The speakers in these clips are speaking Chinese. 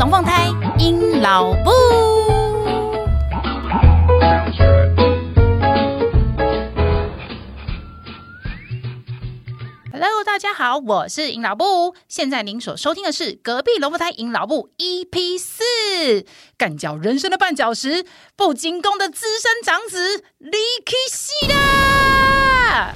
龙凤胎，阴老布。Hello，大家好，我是尹老布。现在您所收听的是隔壁龙凤胎尹老布 EP 四，干譙人生的绊脚石，不进攻的资深长子李克西啦。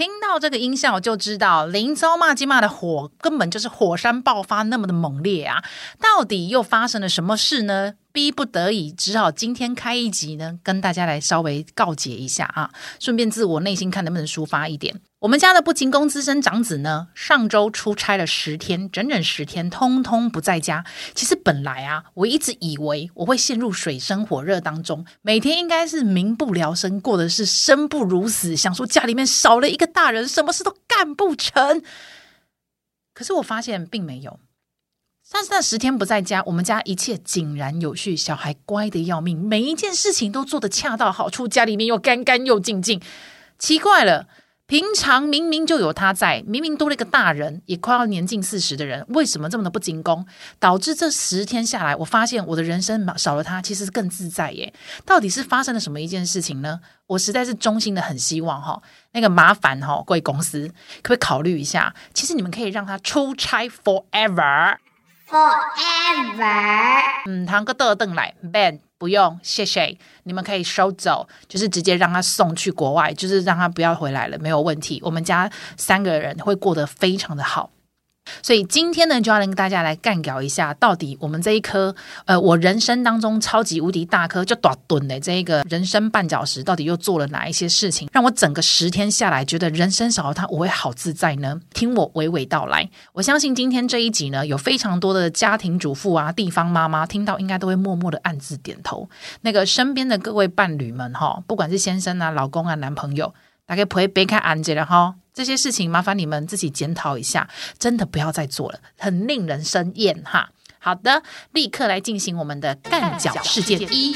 听到这个音效就知道，林遭骂鸡骂的火根本就是火山爆发那么的猛烈啊！到底又发生了什么事呢？逼不得已，只好今天开一集呢，跟大家来稍微告解一下啊，顺便自我内心看能不能抒发一点。我们家的不勤工资深长子呢，上周出差了十天，整整十天，通通不在家。其实本来啊，我一直以为我会陷入水深火热当中，每天应该是民不聊生，过的是生不如死，想说家里面少了一个大人，什么事都干不成。可是我发现并没有。但是那十天不在家，我们家一切井然有序，小孩乖得要命，每一件事情都做得恰到好处，家里面又干干又净净。奇怪了，平常明明就有他在，明明多了一个大人，也快要年近四十的人，为什么这么的不进攻？导致这十天下来，我发现我的人生少了他，其实更自在耶。到底是发生了什么一件事情呢？我实在是衷心的很希望哈，那个麻烦哈，贵公司可不可以考虑一下？其实你们可以让他出差 forever。Forever，嗯，堂哥得等来，Ben 不用，谢谢，你们可以收走，就是直接让他送去国外，就是让他不要回来了，没有问题。我们家三个人会过得非常的好。所以今天呢，就要跟大家来干譙一下，到底我们这一颗呃，我人生当中超级无敌大颗就短钝的这一个人生绊脚石，到底又做了哪一些事情，让我整个十天下来觉得人生少了它我会好自在呢？听我娓娓道来。我相信今天这一集呢，有非常多的家庭主妇啊、地方妈妈听到，应该都会默默的暗自点头。那个身边的各位伴侣们哈，不管是先生啊、老公啊、男朋友，大概不会别看安静了哈。这些事情麻烦你们自己检讨一下，真的不要再做了，很令人生厌哈。好的，立刻来进行我们的干脚事件一：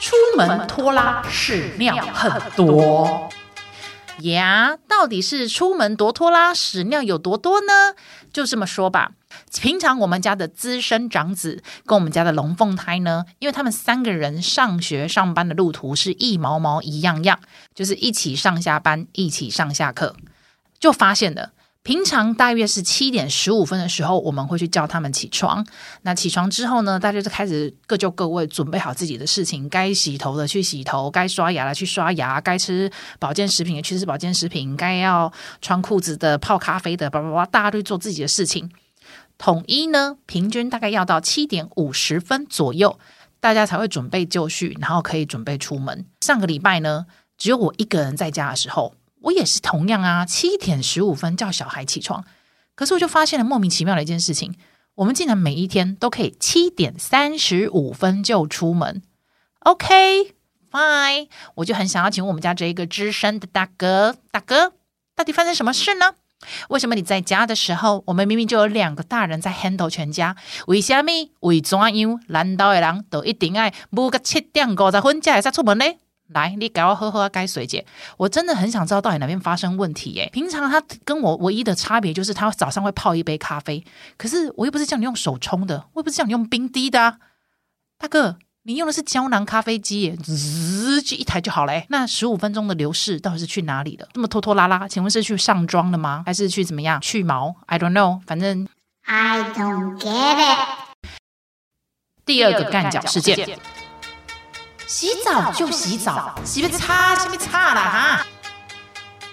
出门拖拉屎尿很多。呀，到底是出门多拖拉屎尿有多多呢？就这么说吧。平常我们家的资深长子跟我们家的龙凤胎呢，因为他们三个人上学上班的路途是一毛毛一样样，就是一起上下班，一起上下课，就发现了。平常大约是七点十五分的时候，我们会去叫他们起床。那起床之后呢，大家就开始各就各位，准备好自己的事情。该洗头的去洗头，该刷牙的去刷牙，该吃保健食品的去吃保健食品，该要穿裤子的、泡咖啡的，叭叭叭，大家都做自己的事情。统一呢，平均大概要到七点五十分左右，大家才会准备就绪，然后可以准备出门。上个礼拜呢，只有我一个人在家的时候。我也是同样啊，七点十五分叫小孩起床，可是我就发现了莫名其妙的一件事情，我们竟然每一天都可以七点三十五分就出门。OK，fine，我就很想要请问我们家这一个资深的大哥，大哥，到底发生什么事呢？为什么你在家的时候，我们明明就有两个大人在 handle 全家？为什么？为怎样？难道的人都一定爱不个七点五十分才会出门呢？来，你给我喝喝该水解。我真的很想知道到底哪边发生问题耶。平常他跟我唯一的差别就是他早上会泡一杯咖啡，可是我又不是叫你用手冲的，我又不是叫你用冰滴的啊。大哥，你用的是胶囊咖啡机耶，滋，就一台就好嘞。那十五分钟的流逝到底是去哪里了？这么拖拖拉拉，请问是去上妆了吗？还是去怎么样去毛？I don't know，反正 I don't get it。第二个干脚事件。洗澡就洗澡，洗不擦，洗不擦了哈。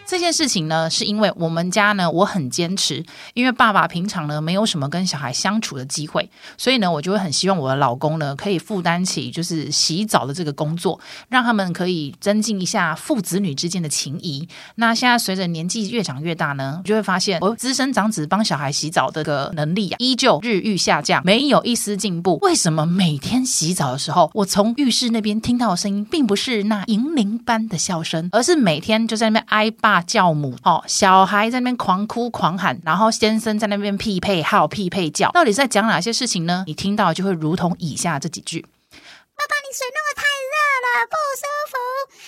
这件事情呢，是因为我们家呢，我很坚持，因为爸爸平常呢没有什么跟小孩相处的机会，所以呢，我就会很希望我的老公呢可以负担起就是洗澡的这个工作，让他们可以增进一下父子女之间的情谊。那现在随着年纪越长越大呢，就会发现我资深长子帮小孩洗澡的个能力啊，依旧日益下降，没有一丝进步。为什么每天洗澡的时候，我从浴室那边听到的声音，并不是那银铃般的笑声，而是每天就在那边挨爸。教母哦，小孩在那边狂哭狂喊，然后先生在那边匹配号、匹配叫，到底在讲哪些事情呢？你听到就会如同以下这几句：“爸爸，你水弄得太热了，不舒服！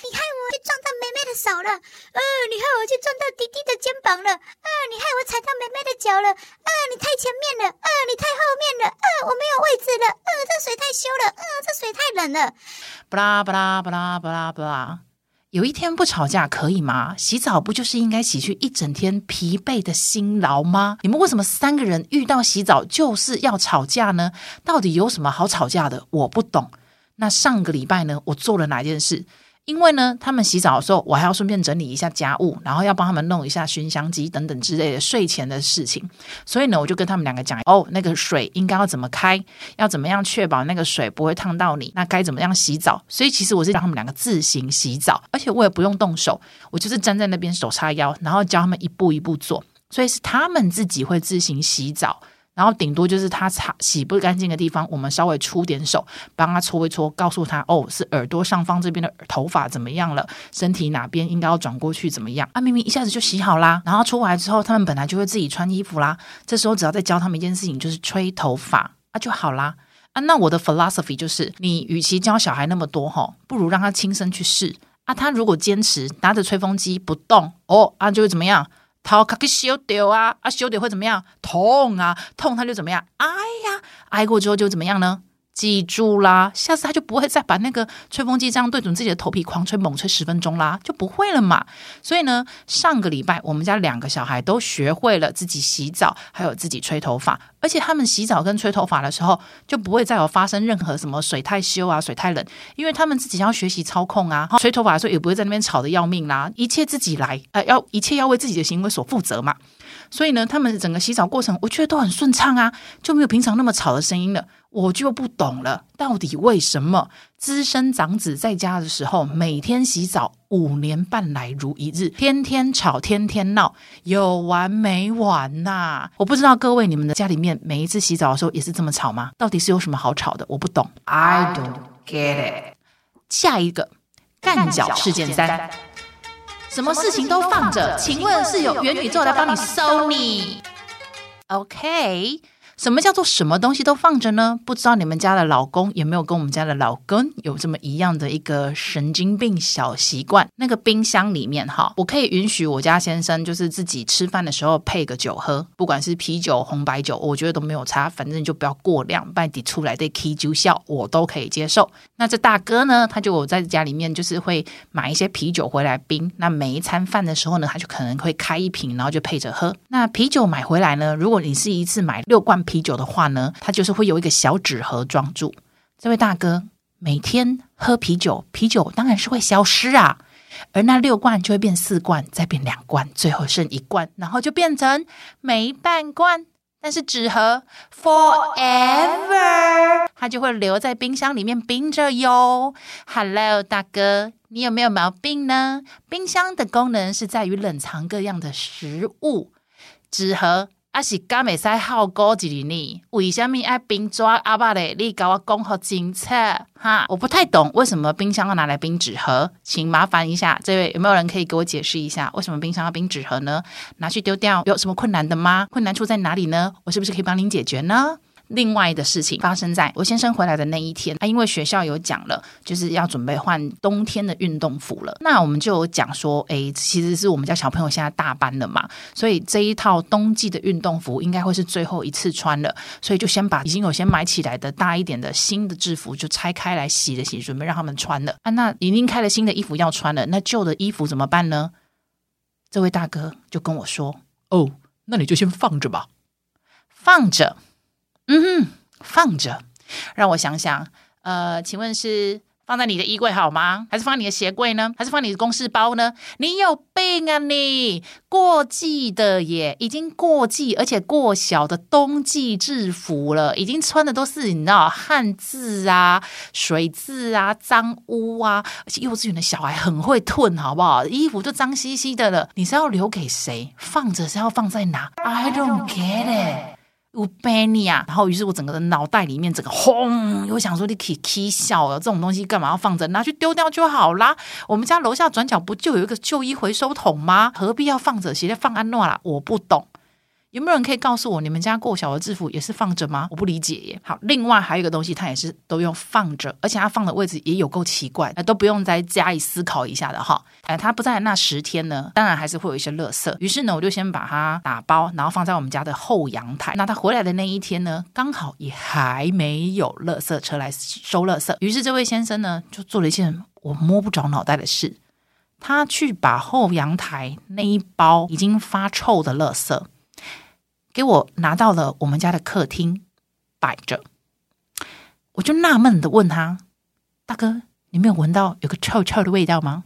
你害我去撞到妹妹的手了，呃，你害我去撞到弟弟的肩膀了，呃，你害我踩到妹妹的脚了，呃，你太前面了，嗯，你太后面了，嗯，我没有位置了，嗯，这水太羞了，嗯，这水太冷了。巴拉巴拉巴拉巴拉巴拉，有一天不吵架可以吗？洗澡不就是应该洗去一整天疲惫的辛劳吗？你们为什么三个人遇到洗澡就是要吵架呢？到底有什么好吵架的？我不懂。那上个礼拜呢，我做了哪件事？因为呢，他们洗澡的时候，我还要顺便整理一下家务，然后要帮他们弄一下熏香机等等之类的睡前的事情。所以呢，我就跟他们两个讲，哦，那个水应该要怎么开，要怎么样确保那个水不会烫到你，那该怎么样洗澡。所以其实我是让他们两个自行洗澡，而且我也不用动手，我就是站在那边手叉腰，然后教他们一步一步做。所以是他们自己会自行洗澡。然后顶多就是他擦洗不干净的地方，我们稍微出点手帮他搓一搓，告诉他哦，是耳朵上方这边的头发怎么样了，身体哪边应该要转过去怎么样啊？明明一下子就洗好啦，然后出来之后，他们本来就会自己穿衣服啦。这时候只要再教他们一件事情，就是吹头发啊就好啦啊。那我的 philosophy 就是，你与其教小孩那么多哈，不如让他亲身去试啊。他如果坚持拿着吹风机不动哦啊，就会怎么样？头壳给烧掉啊！啊，烧掉会怎么样？痛啊，痛他就怎么样？哎呀，挨过之后就怎么样呢？记住啦，下次他就不会再把那个吹风机这样对准自己的头皮狂吹猛吹十分钟啦，就不会了嘛。所以呢，上个礼拜我们家两个小孩都学会了自己洗澡，还有自己吹头发，而且他们洗澡跟吹头发的时候就不会再有发生任何什么水太羞啊、水太冷，因为他们自己要学习操控啊。吹头发的时候也不会在那边吵得要命啦，一切自己来，呃，要一切要为自己的行为所负责嘛。所以呢，他们整个洗澡过程，我觉得都很顺畅啊，就没有平常那么吵的声音了。我就不懂了，到底为什么资深长子在家的时候，每天洗澡五年半来如一日，天天吵，天天闹，有完没完呐、啊？我不知道各位你们的家里面每一次洗澡的时候也是这么吵吗？到底是有什么好吵的？我不懂，I don't get it。下一个干脚事件三，什么事情都放着？请问是有元宇宙来帮你收你？OK。什么叫做什么东西都放着呢？不知道你们家的老公有没有跟我们家的老公有这么一样的一个神经病小习惯？那个冰箱里面哈，我可以允许我家先生就是自己吃饭的时候配个酒喝，不管是啤酒、红白酒，我觉得都没有差，反正就不要过量，半底出来的 K 酒效我都可以接受。那这大哥呢，他就我在家里面就是会买一些啤酒回来冰，那每一餐饭的时候呢，他就可能会开一瓶，然后就配着喝。那啤酒买回来呢，如果你是一次买六罐。啤酒的话呢，它就是会有一个小纸盒装住。这位大哥每天喝啤酒，啤酒当然是会消失啊，而那六罐就会变四罐，再变两罐，最后剩一罐，然后就变成没半罐。但是纸盒 forever，它就会留在冰箱里面冰着哟。Hello，大哥，你有没有毛病呢？冰箱的功能是在于冷藏各样的食物，纸盒。啊是敢袂使好过一哩呢？为什么爱冰抓阿爸嘞？你跟我讲好清楚哈！我不太懂为什么冰箱要拿来冰纸盒，请麻烦一下，这位有没有人可以给我解释一下，为什么冰箱要冰纸盒呢？拿去丢掉有什么困难的吗？困难处在哪里呢？我是不是可以帮您解决呢？另外的事情发生在我先生回来的那一天，他因为学校有讲了，就是要准备换冬天的运动服了。那我们就有讲说，诶，其实是我们家小朋友现在大班了嘛，所以这一套冬季的运动服应该会是最后一次穿了，所以就先把已经有先买起来的大一点的新的制服就拆开来洗了洗，准备让他们穿了。啊，那已经开了新的衣服要穿了，那旧的衣服怎么办呢？这位大哥就跟我说：“哦，那你就先放着吧，放着。”嗯哼，放着，让我想想，呃，请问是放在你的衣柜好吗？还是放你的鞋柜呢？还是放你的公事包呢？你有病啊你！过季的耶，已经过季，而且过小的冬季制服了，已经穿的都是你知道汉字啊、水字啊、脏污啊，而且幼稚园的小孩很会褪，好不好？衣服都脏兮兮的了，你是要留给谁？放着是要放在哪？I don't get it。我背你啊！然后，于是我整个的脑袋里面整个轰，我想说你可以踢笑了，这种东西干嘛要放着？拿去丢掉就好啦。我们家楼下转角不就有一个旧衣回收桶吗？何必要放着？直接放安诺啦？我不懂。有没有人可以告诉我，你们家过小的制服也是放着吗？我不理解耶。好，另外还有一个东西，它也是都用放着，而且它放的位置也有够奇怪，都不用再加以思考一下的哈。哎，他不在那十天呢，当然还是会有一些垃圾。于是呢，我就先把它打包，然后放在我们家的后阳台。那他回来的那一天呢，刚好也还没有垃圾车来收垃圾。于是这位先生呢，就做了一件我摸不着脑袋的事，他去把后阳台那一包已经发臭的垃圾。给我拿到了我们家的客厅摆着，我就纳闷的问他：“大哥，你没有闻到有个臭臭的味道吗？”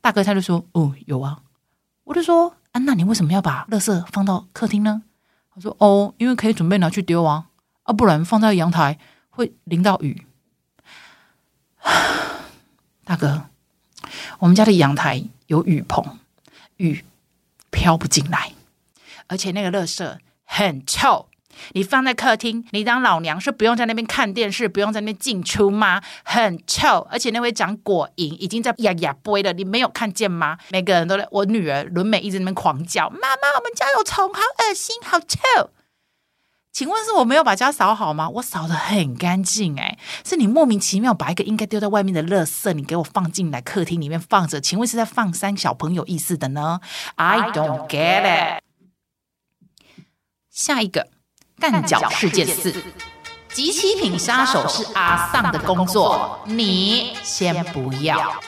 大哥他就说：“哦，有啊。”我就说：“啊，那你为什么要把垃圾放到客厅呢？”他说：“哦，因为可以准备拿去丢啊，啊，不然放在阳台会淋到雨。”大哥，我们家的阳台有雨棚，雨飘不进来。而且那个垃圾很臭，你放在客厅，你当老娘是不用在那边看电视，不用在那边进出吗？很臭，而且那位长果蝇已经在呀呀播了，你没有看见吗？每个人都在，我女儿伦美一直在那边狂叫：“妈妈，我们家有虫，好恶心，好臭！”请问是我没有把家扫好吗？我扫的很干净，哎，是你莫名其妙把一个应该丢在外面的垃圾，你给我放进来客厅里面放着，请问是在放三小朋友意思的呢？I don't get it。下一个干脚事件四，极其品杀手是阿丧的工作，你先不要。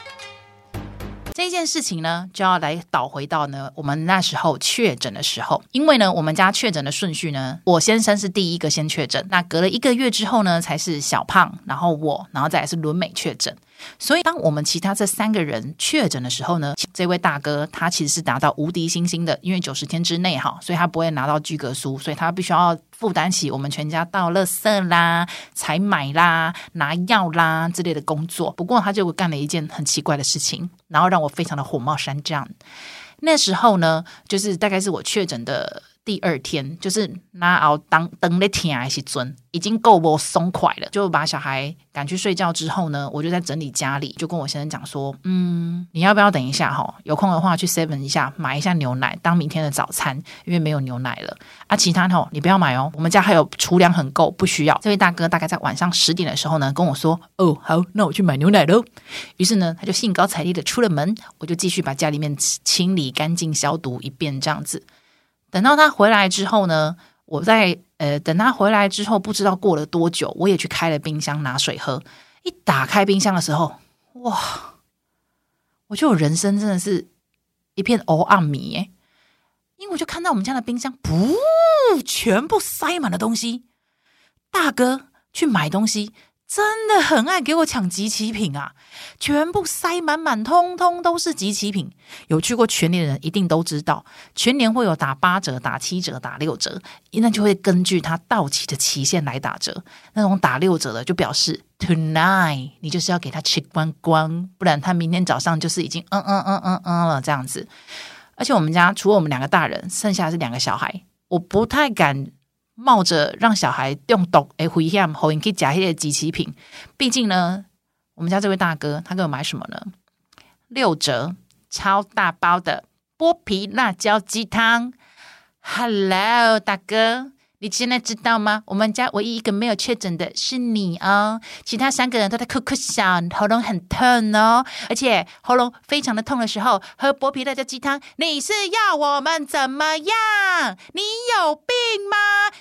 这件事情呢，就要来倒回到呢，我们那时候确诊的时候，因为呢，我们家确诊的顺序呢，我先生是第一个先确诊，那隔了一个月之后呢，才是小胖，然后我，然后再来是伦美确诊。所以，当我们其他这三个人确诊的时候呢，这位大哥他其实是拿到无敌星星的，因为九十天之内哈，所以他不会拿到居格书，所以他必须要负担起我们全家到垃圾啦、采买啦、拿药啦之类的工作。不过，他就干了一件很奇怪的事情，然后让我非常的火冒三丈。那时候呢，就是大概是我确诊的。第二天就是拿熬当灯的天还是准，已经够不松快了。就把小孩赶去睡觉之后呢，我就在整理家里，就跟我先生讲说：“嗯，你要不要等一下哈？有空的话去 Seven 一下买一下牛奶当明天的早餐，因为没有牛奶了啊。其他吼你不要买哦，我们家还有储粮很够，不需要。”这位大哥大概在晚上十点的时候呢，跟我说：“哦，好，那我去买牛奶喽。”于是呢，他就兴高采烈的出了门，我就继续把家里面清理干净、消毒一遍，这样子。等到他回来之后呢，我在呃，等他回来之后，不知道过了多久，我也去开了冰箱拿水喝。一打开冰箱的时候，哇！我觉得我人生真的是一片黑暗迷耶，因为我就看到我们家的冰箱，噗，全部塞满了东西。大哥去买东西。真的很爱给我抢即期品啊！全部塞满满，通通都是即期品。有去过全年的人一定都知道，全年会有打八折、打七折、打六折，那就会根据它到期的期限来打折。那种打六折的就表示 tonight，你就是要给他吃光光，不然他明天早上就是已经嗯嗯嗯嗯嗯了这样子。而且我们家除了我们两个大人，剩下是两个小孩，我不太敢。冒着让小孩中毒的危险，后因去吃那些即期品。毕竟呢，我们家这位大哥他给我买什么呢？六折超大包的剥皮辣椒鸡汤。Hello，大哥。你现在知道吗？我们家唯一一个没有确诊的是你哦，其他三个人都在咳咳响，喉咙很痛哦，而且喉咙非常的痛的时候喝剥皮辣椒鸡汤，你是要我们怎么样？你有病吗？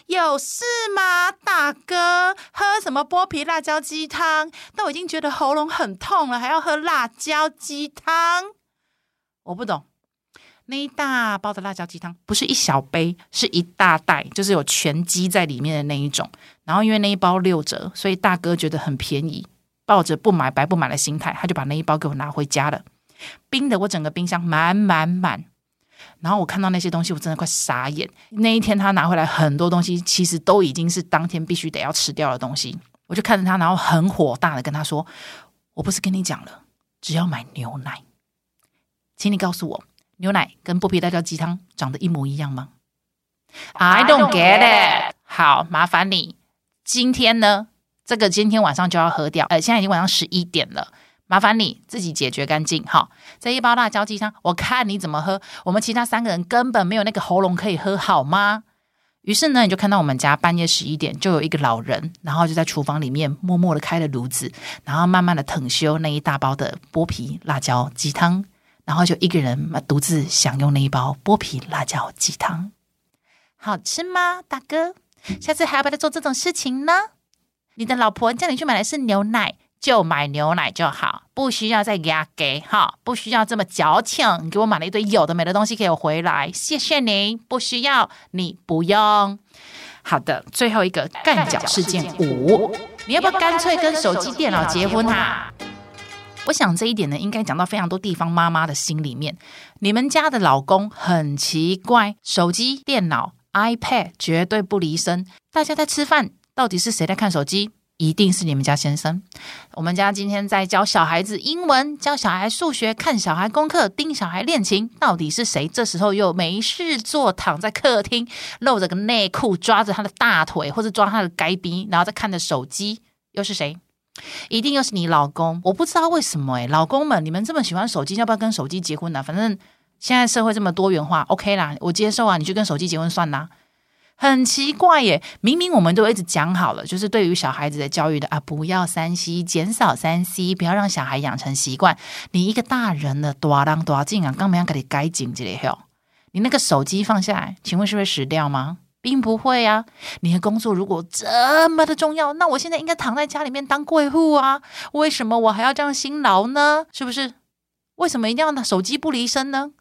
有事吗？大哥，喝什么剥皮辣椒鸡汤？都已经觉得喉咙很痛了，还要喝辣椒鸡汤？我不懂。那一大包的辣椒鸡汤不是一小杯，是一大袋，就是有全鸡在里面的那一种。然后因为那一包六折，所以大哥觉得很便宜，抱着不买白不买的心态，他就把那一包给我拿回家了，冰的我整个冰箱满满满。然后我看到那些东西，我真的快傻眼。那一天他拿回来很多东西，其实都已经是当天必须得要吃掉的东西。我就看着他，然后很火大的跟他说：“我不是跟你讲了，只要买牛奶，请你告诉我。”牛奶跟剥皮辣椒鸡汤长得一模一样吗？I don't get it。好，麻烦你今天呢，这个今天晚上就要喝掉。呃，现在已经晚上十一点了，麻烦你自己解决干净。哈，这一包辣椒鸡汤，我看你怎么喝。我们其他三个人根本没有那个喉咙可以喝，好吗？于是呢，你就看到我们家半夜十一点，就有一个老人，然后就在厨房里面默默的开了炉子，然后慢慢的腾修那一大包的剥皮辣椒鸡汤，然后就一个人嘛独自享用那一包剥皮辣椒鸡汤。好吃吗，大哥？下次还要不要做这种事情呢？你的老婆叫你去买的是牛奶。就买牛奶就好，不需要再压给哈，不需要这么矫情。你给我买了一堆有的没的东西给我回来，谢谢你，不需要，你不用。好的，最后一个干脚事件五，你要不要干脆跟手机电脑结婚啊？我想这一点呢，应该讲到非常多地方妈妈的心里面。你们家的老公很奇怪，手机、电脑、iPad 绝对不离身。大家在吃饭，到底是谁在看手机？一定是你们家先生。我们家今天在教小孩子英文，教小孩数学，看小孩功课，盯小孩练琴，到底是谁？这时候又没事做，躺在客厅，露着个内裤，抓着他的大腿，或者抓他的该逼，然后再看着手机，又是谁？一定又是你老公。我不知道为什么诶，老公们，你们这么喜欢手机，要不要跟手机结婚呢？反正现在社会这么多元化，OK 啦，我接受啊，你去跟手机结婚算啦。很奇怪耶，明明我们都一直讲好了，就是对于小孩子的教育的啊，不要三 C，减少三 C，不要让小孩养成习惯。你一个大人了，多大多近啊，刚没要给你改紧这里吼。你那个手机放下来，请问是会死掉吗？并不会啊。你的工作如果这么的重要，那我现在应该躺在家里面当贵妇啊？为什么我还要这样辛劳呢？是不是？为什么一定要拿手机不离身呢？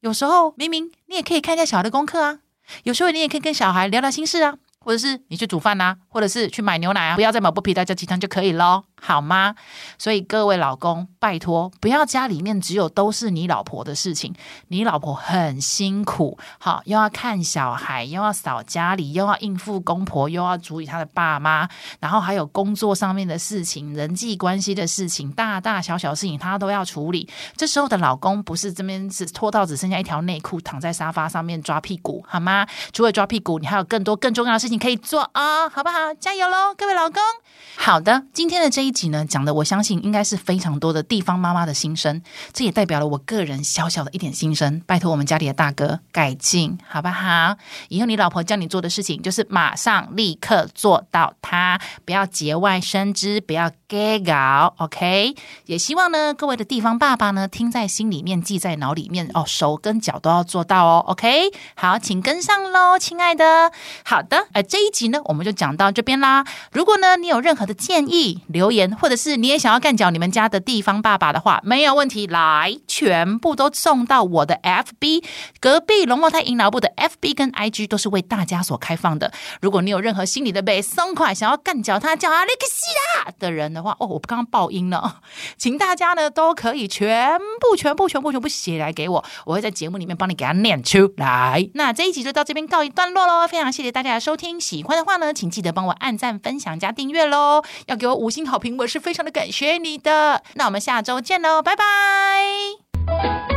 有时候明明你也可以看一下小孩的功课啊。有时候你也可以跟小孩聊聊心事啊，或者是你去煮饭呐，或者是去买牛奶啊，不要再买剥皮辣椒鸡汤就可以咯。好吗？所以各位老公，拜托不要家里面只有都是你老婆的事情，你老婆很辛苦，好，又要看小孩，又要扫家里，又要应付公婆，又要处理他的爸妈，然后还有工作上面的事情、人际关系的事情，大大小小事情他都要处理。这时候的老公不是这边是拖到只剩下一条内裤，躺在沙发上面抓屁股，好吗？除了抓屁股，你还有更多更重要的事情可以做啊，好不好？加油喽，各位老公！好的，今天的这一集呢，讲的我相信应该是非常多的地方妈妈的心声，这也代表了我个人小小的一点心声。拜托我们家里的大哥改进，好不好？以后你老婆叫你做的事情，就是马上立刻做到它，不要节外生枝，不要给搞，OK？也希望呢，各位的地方爸爸呢，听在心里面，记在脑里面哦，手跟脚都要做到哦，OK？好，请跟上喽，亲爱的。好的，呃，这一集呢，我们就讲到这边啦。如果呢，你有任何的建议留言，或者是你也想要干掉你们家的地方爸爸的话，没有问题，来，全部都送到我的 FB，隔壁龙凤胎阴老部的 FB 跟 IG 都是为大家所开放的。如果你有任何心里的被松快，想要干掉他叫阿力克西啦的人的话，哦，我刚刚爆音了，请大家呢都可以全部、全部、全部、全部写来给我，我会在节目里面帮你给他念出来。那这一集就到这边告一段落喽，非常谢谢大家的收听，喜欢的话呢，请记得帮我按赞、分享、加订阅喽，要给我五星好评评，我是非常的感谢你的。那我们下周见喽，拜拜。